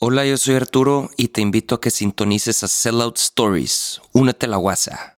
Hola, yo soy Arturo y te invito a que sintonices a Sellout Stories. Únete a la WhatsApp.